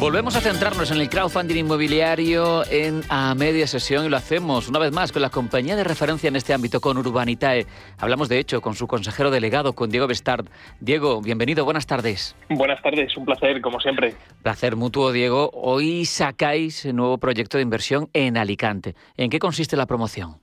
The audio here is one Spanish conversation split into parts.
Volvemos a centrarnos en el crowdfunding inmobiliario en a media sesión y lo hacemos una vez más con la compañía de referencia en este ámbito, con Urbanitae. Hablamos de hecho con su consejero delegado, con Diego Bestard. Diego, bienvenido, buenas tardes. Buenas tardes, un placer, como siempre. Placer mutuo, Diego. Hoy sacáis un nuevo proyecto de inversión en Alicante. ¿En qué consiste la promoción?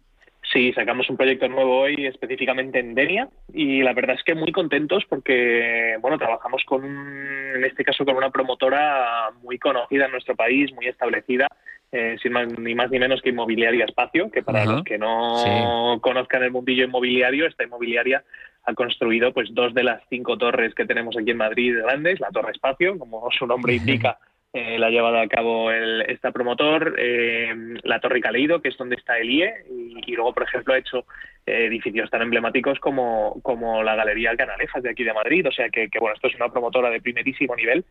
Sí, sacamos un proyecto nuevo hoy específicamente en Denia y la verdad es que muy contentos porque, bueno, trabajamos con, en este caso, con una promotora muy conocida en nuestro país, muy establecida, eh, sin más, ni más ni menos que Inmobiliaria Espacio, que para los que no conozcan el mundillo inmobiliario, esta inmobiliaria ha construido pues dos de las cinco torres que tenemos aquí en Madrid grandes, la Torre Espacio, como su nombre indica. Eh, la ha llevado a cabo el, esta promotor, eh, la Torre Caleido, que es donde está el IE, y, luego, por ejemplo, ha hecho eh, edificios tan emblemáticos como, como la Galería Canalejas de aquí de Madrid. O sea que, bueno, esto es una promotora de primerísimo nivel.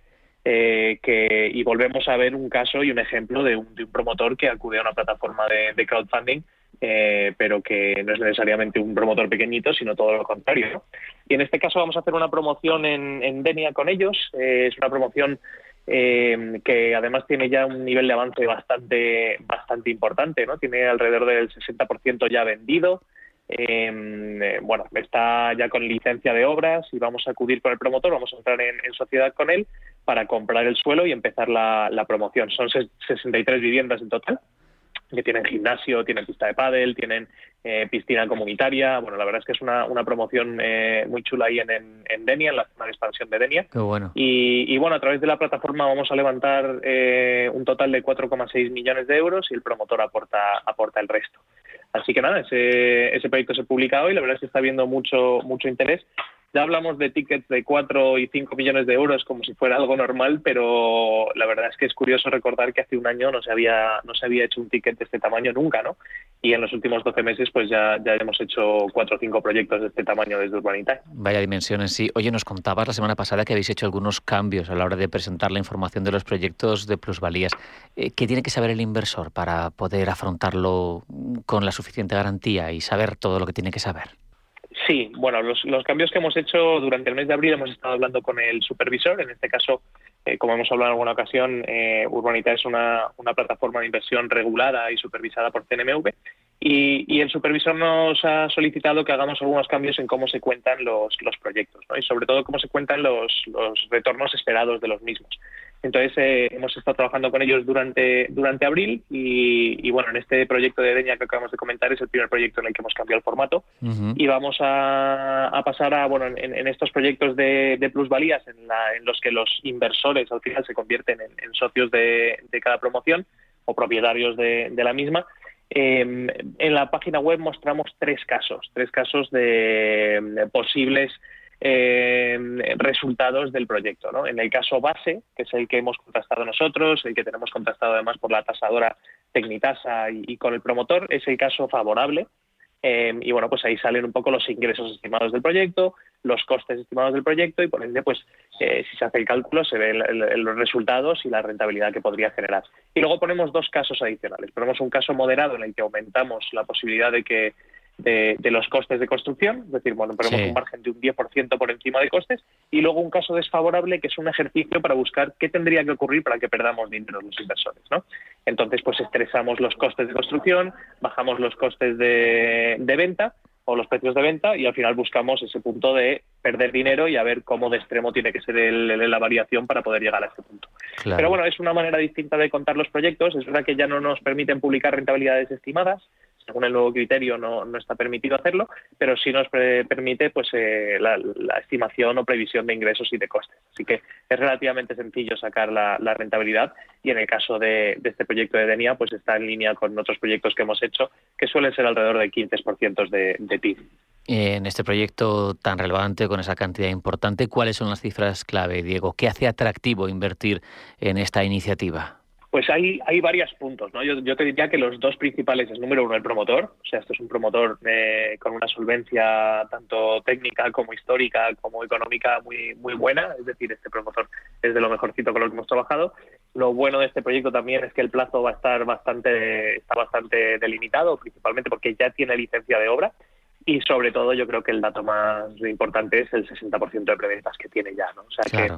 que, y volvemos a ver un caso y un ejemplo de un, promotor que acude a una plataforma de, crowdfunding pero que no es necesariamente un promotor pequeñito, sino todo lo contrario. Y en este caso vamos a hacer una promoción en, en Denia con ellos. es una promoción eh, que además tiene ya un nivel de avance bastante, bastante importante, ¿no? Tiene alrededor del 60% ya vendido. Em, eh, bueno, está ya con licencia de obras y vamos a acudir con el promotor, vamos a entrar en, sociedad con él para comprar el suelo y empezar la, la promoción. Son 63 viviendas en total que tienen gimnasio, tienen pista de pádel, tienen eh, piscina comunitaria. Bueno, la verdad es que es una, una promoción eh, muy chula ahí en, en, Denia, en la zona de expansión de Denia. Qué bueno. Y, bueno, a través de la plataforma vamos a levantar eh, un total de 4,6 millones de euros y el promotor aporta, aporta el resto. Así que nada, ese, ese proyecto se publica hoy, la verdad es que está habiendo mucho, mucho interés ya hablamos de tickets de 4 y 5 millones de euros como si fuera algo normal, pero la verdad es que es curioso recordar que hace un año no se había, no se había hecho un ticket de este tamaño nunca, ¿no? Y en los últimos 12 meses pues ya, ya hemos hecho 4 o 5 proyectos de este tamaño desde Urbanita. Vaya dimensiones, sí. Oye, nos contabas la semana pasada que habéis hecho algunos cambios a la hora de presentar la información de los proyectos de plusvalías. Eh, ¿Qué tiene que saber el inversor para poder afrontarlo con la suficiente garantía y saber todo lo que tiene que saber? Sí, bueno, los, cambios que hemos hecho durante el mes de abril hemos estado hablando con el supervisor, en este caso, eh, como hemos hablado en alguna ocasión, eh, Urbanita es una, plataforma de inversión regulada y supervisada por CNMV y, el supervisor nos ha solicitado que hagamos algunos cambios en cómo se cuentan los, los proyectos y sobre todo cómo se cuentan los, los retornos esperados de los mismos. Entonces eh, hemos estado trabajando con ellos durante, durante abril y, bueno, en este proyecto de Deña que acabamos de comentar es el primer proyecto en el que hemos cambiado el formato y vamos a, pasar a, bueno, en, estos proyectos de, plusvalías en, los que los inversores al final se convierten en, socios de, cada promoción o propietarios de, la misma. Em, en la página web mostramos tres casos, tres casos de posibles eh, resultados del proyecto. ¿no? En el caso base, que es el que hemos contrastado nosotros, el que tenemos contrastado además por la tasadora Tecnitasa y, con el promotor, es el caso favorable. Eh, y bueno, pues ahí salen un poco los ingresos estimados del proyecto, los costes estimados del proyecto y por ende, pues eh, si se hace el cálculo se ven los resultados y la rentabilidad que podría generar. Y luego ponemos dos casos adicionales. Ponemos un caso moderado en el que aumentamos la posibilidad de que de, los costes de construcción, es decir, bueno, ponemos un margen de un 10% por encima de costes, y luego un caso desfavorable que es un ejercicio para buscar qué tendría que ocurrir para que perdamos dinero los inversores, ¿no? Entonces, pues estresamos los costes de construcción, bajamos los costes de, venta o los precios de venta y al final buscamos ese punto de perder dinero y a ver cómo de extremo tiene que ser la variación para poder llegar a ese punto. Pero bueno, es una manera distinta de contar los proyectos. Es verdad que ya no nos permiten publicar rentabilidades estimadas, según el nuevo criterio no, no está permitido hacerlo, pero sí nos permite pues eh, la, estimación o previsión de ingresos y de costes. Así que es relativamente sencillo sacar la, rentabilidad y en el caso de, este proyecto de Denia pues está en línea con otros proyectos que hemos hecho que suelen ser alrededor de 15% de, de TIF. En este proyecto tan relevante, con esa cantidad importante, ¿cuáles son las cifras clave, Diego? ¿Qué hace atractivo invertir en esta iniciativa? Pues hay, hay varios puntos, ¿no? Yo, te diría que los dos principales es, número uno, el promotor. O sea, esto es un promotor eh, con una solvencia tanto técnica como histórica como económica muy, muy buena. Es decir, este promotor es de lo mejorcito con lo que hemos trabajado. Lo bueno de este proyecto también es que el plazo va a estar bastante, está bastante delimitado, principalmente porque ya tiene licencia de obra. Y sobre todo, yo creo que el dato más importante es el 60% de preventas que tiene ya, ¿no? O sea que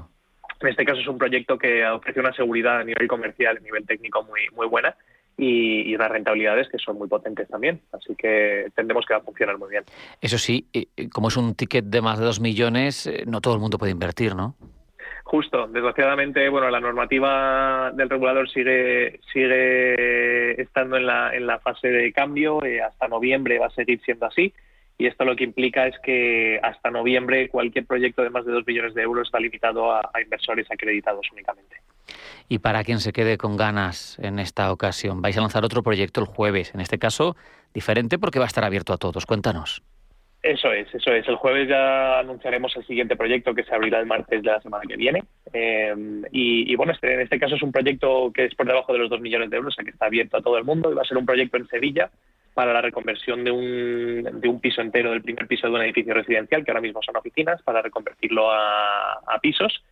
en este caso es un proyecto que ofrece una seguridad a nivel comercial, a nivel técnico muy, muy buena y, unas rentabilidades que son muy potentes también. Así que tendremos que va a funcionar muy bien. Eso sí, como es un ticket de más de dos millones, eh, no todo el mundo puede invertir, ¿no? Justo, desgraciadamente, bueno, la normativa del regulador sigue sigue estando en la, en la fase de cambio, eh, hasta noviembre va a seguir siendo así y esto lo que implica es que hasta noviembre cualquier proyecto de más de 2 millones de euros está limitado a, inversores acreditados únicamente. Y para quien se quede con ganas en esta ocasión, vais a lanzar otro proyecto el jueves, en este caso diferente porque va a estar abierto a todos. Cuéntanos. Eso es, eso es. El jueves ya anunciaremos el siguiente proyecto que se abrirá el martes de la semana que viene. Eh, y, bueno, este, en este caso es un proyecto que es por debajo de los 2 millones de euros, o sea que está abierto a todo el mundo y va a ser un proyecto en Sevilla para la reconversión de un, de un piso entero, del primer piso de un edificio residencial, que ahora mismo son oficinas, para reconvertirlo a, pisos.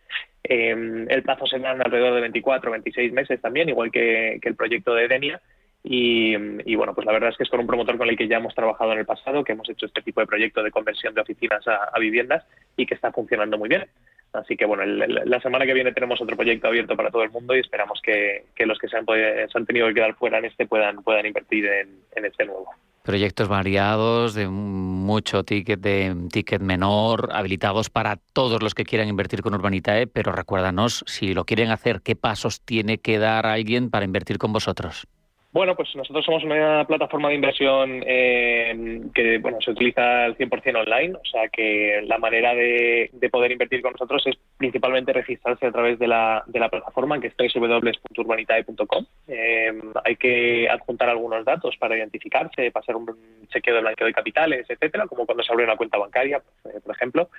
Em, el plazo será alrededor de 24 o 26 meses también, igual que, el proyecto de Edenia. Y, bueno, pues la verdad es que es con un promotor con el que ya hemos trabajado en el pasado, que hemos hecho este tipo de proyecto de conversión de oficinas a viviendas y que está funcionando muy bien. Así que bueno, la semana que viene tenemos otro proyecto abierto para todo el mundo y esperamos que, los que se han, se han, tenido que quedar fuera en este puedan, puedan invertir en, este nuevo. Proyectos variados, de mucho ticket, de ticket menor, habilitados para todos los que quieran invertir con Urbanitae, pero recuérdanos, si lo quieren hacer, ¿qué pasos tiene que dar alguien para invertir con vosotros? Bueno, pues nosotros somos una plataforma de inversión eh, que bueno se utiliza al 100% online, o sea que la manera de, poder invertir con nosotros es principalmente registrarse a través de la, de la plataforma que es www.urbanitae.com. Eh, hay que adjuntar algunos datos para identificarse, pasar un chequeo de blanqueo de capitales, etcétera, como cuando se abre una cuenta bancaria, eh, por ejemplo.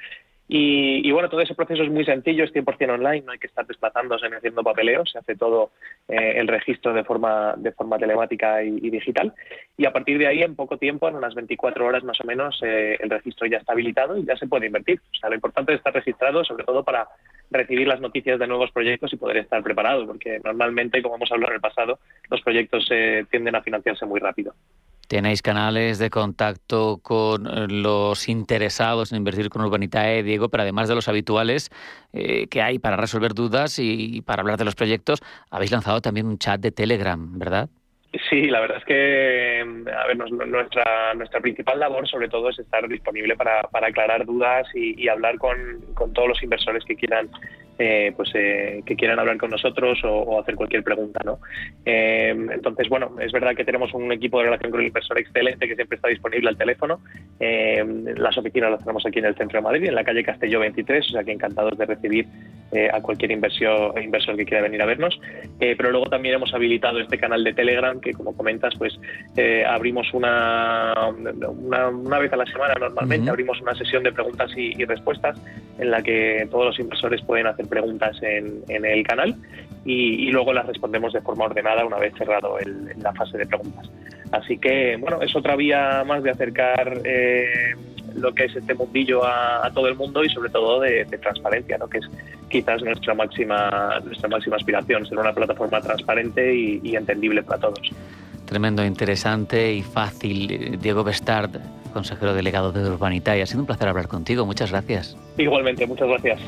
Y, bueno, todo ese proceso es muy sencillo, es 100% online, no hay que estar desplazándose ni haciendo papeleo, se hace todo eh, el registro de forma, de forma telemática y, digital. Y a partir de ahí, en poco tiempo, en unas 24 horas más o menos, eh, el registro ya está habilitado y ya se puede invertir. O sea, lo importante es estar registrado, sobre todo para recibir las noticias de nuevos proyectos y poder estar preparado, porque normalmente, como hemos hablado en el pasado, los proyectos eh, tienden a financiarse muy rápido. Tenéis canales de contacto con eh, los interesados en invertir con Urbanitae, Diego, pero además de los habituales eh, que hay para resolver dudas y para hablar de los proyectos, habéis lanzado también un chat de Telegram, ¿verdad? Sí, la verdad es que a ver, nuestra, nuestra principal labor sobre todo es estar disponible para, para aclarar dudas y, y hablar con, con, todos los inversores que quieran eh, pues eh, que quieran hablar con nosotros o, hacer cualquier pregunta no eh, entonces bueno es verdad que tenemos un equipo de relación con el inversor excelente que siempre está disponible al teléfono. Las oficinas las tenemos aquí en el centro de Madrid en la calle Castelló 23 o sea que encantados de recibir a cualquier inversor inversor que quiera venir a vernos. Pero luego también hemos habilitado este canal de Telegram que como comentas pues abrimos una, una, vez a la semana normalmente abrimos una sesión de preguntas y respuestas en la que todos los inversores pueden hacer preguntas en, el canal y, luego las respondemos de forma ordenada una vez cerrado la fase de preguntas. Así que, bueno, es otra vía más de acercar eh, lo que es este mundillo a, todo el mundo y sobre todo de, transparencia, ¿no? que es quizás nuestra máxima, nuestra máxima aspiración, ser una plataforma transparente y, y entendible para todos. Tremendo, interesante y fácil. Diego Bestard, consejero delegado de Urbanita, y ha sido un placer hablar contigo. Muchas gracias. Igualmente, muchas gracias.